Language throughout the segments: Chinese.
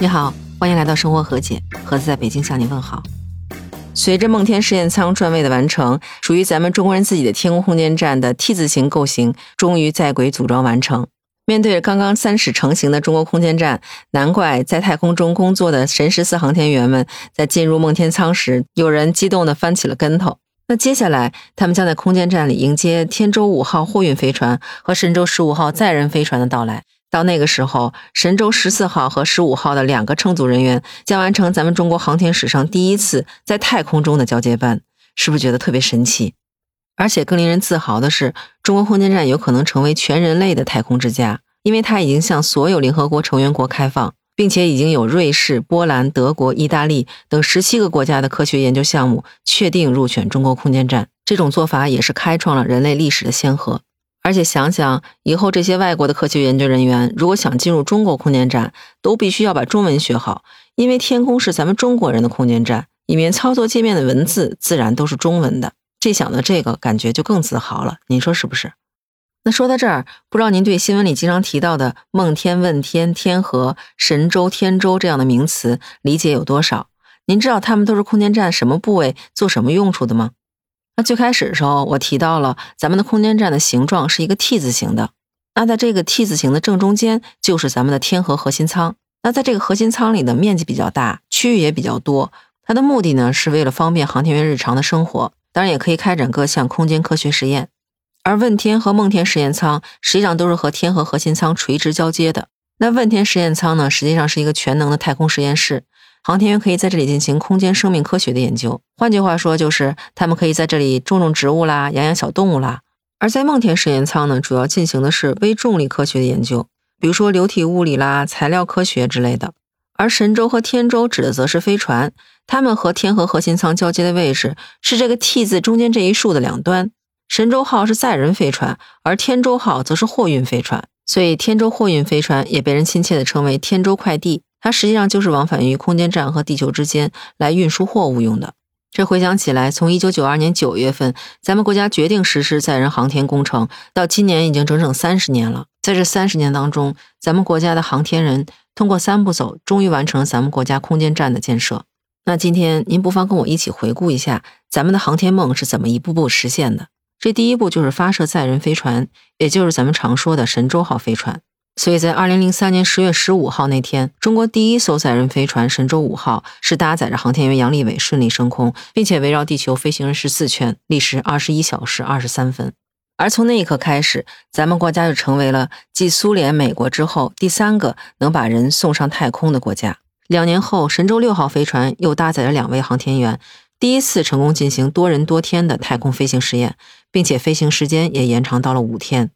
你好，欢迎来到生活和解，盒子在北京向你问好。随着梦天实验舱转位的完成，属于咱们中国人自己的天宫空间站的 T 字形构型终于在轨组装完成。面对刚刚三尺成型的中国空间站，难怪在太空中工作的神十四航天员们在进入梦天舱时，有人激动地翻起了跟头。那接下来，他们将在空间站里迎接天舟五号货运飞船和神舟十五号载人飞船的到来。到那个时候，神舟十四号和十五号的两个乘组人员将完成咱们中国航天史上第一次在太空中的交接班，是不是觉得特别神奇？而且更令人自豪的是，中国空间站有可能成为全人类的太空之家，因为它已经向所有联合国成员国开放，并且已经有瑞士、波兰、德国、意大利等十七个国家的科学研究项目确定入选中国空间站。这种做法也是开创了人类历史的先河。而且想想以后，这些外国的科学研究人员如果想进入中国空间站，都必须要把中文学好，因为天宫是咱们中国人的空间站，里面操作界面的文字自然都是中文的。这想到这个，感觉就更自豪了。您说是不是？那说到这儿，不知道您对新闻里经常提到的梦天、问天、天河、神舟、天舟这样的名词理解有多少？您知道它们都是空间站什么部位做什么用处的吗？那最开始的时候，我提到了咱们的空间站的形状是一个 T 字形的。那在这个 T 字形的正中间，就是咱们的天河核心舱。那在这个核心舱里的面积比较大，区域也比较多。它的目的呢，是为了方便航天员日常的生活，当然也可以开展各项空间科学实验。而问天和梦天实验舱实际上都是和天河核心舱垂直交接的。那问天实验舱呢，实际上是一个全能的太空实验室。航天员可以在这里进行空间生命科学的研究，换句话说，就是他们可以在这里种种植物啦，养养小动物啦。而在梦天实验舱呢，主要进行的是微重力科学的研究，比如说流体物理啦、材料科学之类的。而神舟和天舟指的则是飞船，它们和天河核心舱交接的位置是这个 T 字中间这一竖的两端。神舟号是载人飞船，而天舟号则是货运飞船，所以天舟货运飞船也被人亲切地称为天舟快递。它实际上就是往返于空间站和地球之间来运输货物用的。这回想起来，从一九九二年九月份咱们国家决定实施载人航天工程，到今年已经整整三十年了。在这三十年当中，咱们国家的航天人通过三步走，终于完成了咱们国家空间站的建设。那今天您不妨跟我一起回顾一下咱们的航天梦是怎么一步步实现的。这第一步就是发射载人飞船，也就是咱们常说的神舟号飞船。所以在二零零三年十月十五号那天，中国第一艘载人飞船神舟五号是搭载着航天员杨利伟顺利升空，并且围绕地球飞行了十四圈，历时二十一小时二十三分。而从那一刻开始，咱们国家就成为了继苏联、美国之后第三个能把人送上太空的国家。两年后，神舟六号飞船又搭载了两位航天员，第一次成功进行多人多天的太空飞行实验，并且飞行时间也延长到了五天。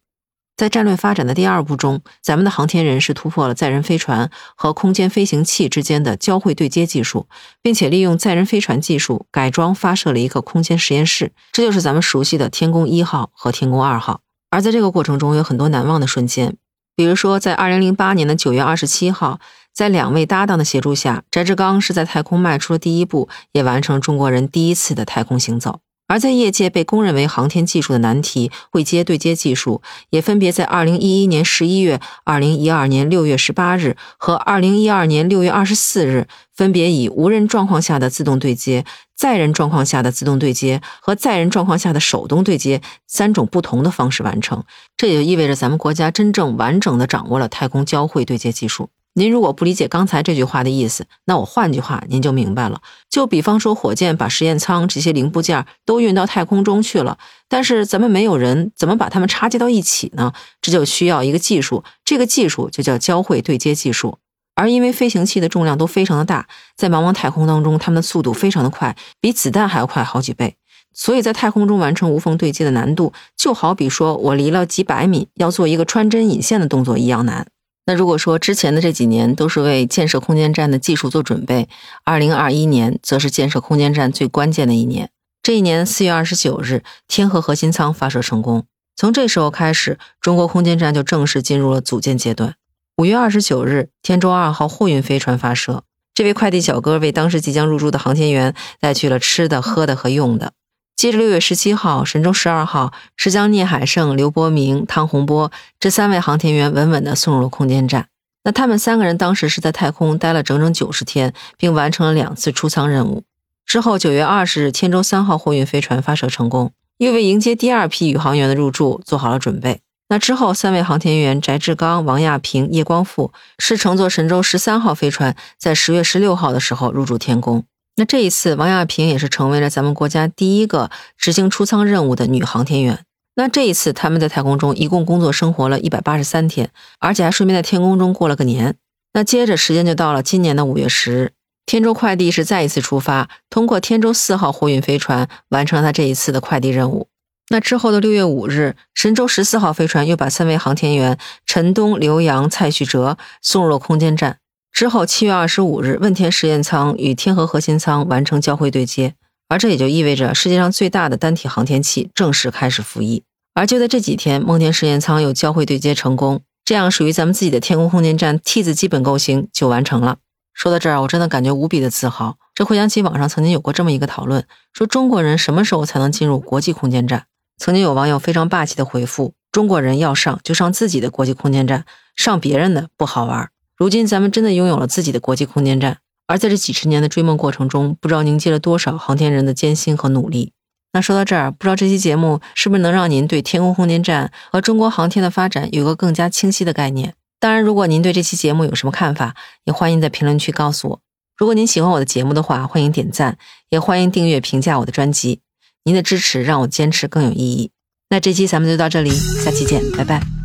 在战略发展的第二步中，咱们的航天人是突破了载人飞船和空间飞行器之间的交会对接技术，并且利用载人飞船技术改装发射了一个空间实验室，这就是咱们熟悉的天宫一号和天宫二号。而在这个过程中，有很多难忘的瞬间，比如说在二零零八年的九月二十七号，在两位搭档的协助下，翟志刚是在太空迈出了第一步，也完成中国人第一次的太空行走。而在业界被公认为航天技术的难题——会接对接技术，也分别在二零一一年十一月、二零一二年六月十八日和二零一二年六月二十四日，分别以无人状况下的自动对接、载人状况下的自动对接和载人状况下的手动对接三种不同的方式完成。这也就意味着咱们国家真正完整的掌握了太空交会对接技术。您如果不理解刚才这句话的意思，那我换句话您就明白了。就比方说，火箭把实验舱这些零部件都运到太空中去了，但是咱们没有人，怎么把它们插接到一起呢？这就需要一个技术，这个技术就叫交会对接技术。而因为飞行器的重量都非常的大，在茫茫太空当中，它们的速度非常的快，比子弹还要快好几倍，所以在太空中完成无缝对接的难度，就好比说我离了几百米要做一个穿针引线的动作一样难。那如果说之前的这几年都是为建设空间站的技术做准备，二零二一年则是建设空间站最关键的一年。这一年四月二十九日，天河核心舱发射成功。从这时候开始，中国空间站就正式进入了组建阶段。五月二十九日，天舟二号货运飞船发射，这位快递小哥为当时即将入住的航天员带去了吃的、喝的和用的。接着，六月十七号，神舟十二号是将聂海胜、刘伯明、汤洪波这三位航天员稳稳地送入了空间站。那他们三个人当时是在太空待了整整九十天，并完成了两次出舱任务。之后，九月二十日，天舟三号货运飞船发射成功，又为迎接第二批宇航员的入驻做好了准备。那之后，三位航天员翟志刚、王亚平、叶光富是乘坐神舟十三号飞船，在十月十六号的时候入驻天宫。那这一次，王亚平也是成为了咱们国家第一个执行出舱任务的女航天员。那这一次，他们在太空中一共工作生活了一百八十三天，而且还顺便在天宫中过了个年。那接着时间就到了今年的五月十日。天舟快递是再一次出发，通过天舟四号货运飞船完成了他这一次的快递任务。那之后的六月五日，神舟十四号飞船又把三位航天员陈冬、刘洋、蔡旭哲送入了空间站。之后，七月二十五日，问天实验舱与天河核心舱完成交会对接，而这也就意味着世界上最大的单体航天器正式开始服役。而就在这几天，梦天实验舱又交会对接成功，这样属于咱们自己的天宫空间站 T 字基本构型就完成了。说到这儿，我真的感觉无比的自豪。这回想起网上曾经有过这么一个讨论，说中国人什么时候才能进入国际空间站？曾经有网友非常霸气的回复：中国人要上就上自己的国际空间站，上别人的不好玩。如今咱们真的拥有了自己的国际空间站，而在这几十年的追梦过程中，不知道凝结了多少航天人的艰辛和努力。那说到这儿，不知道这期节目是不是能让您对天宫空间站和中国航天的发展有个更加清晰的概念？当然，如果您对这期节目有什么看法，也欢迎在评论区告诉我。如果您喜欢我的节目的话，欢迎点赞，也欢迎订阅、评价我的专辑。您的支持让我坚持更有意义。那这期咱们就到这里，下期见，拜拜。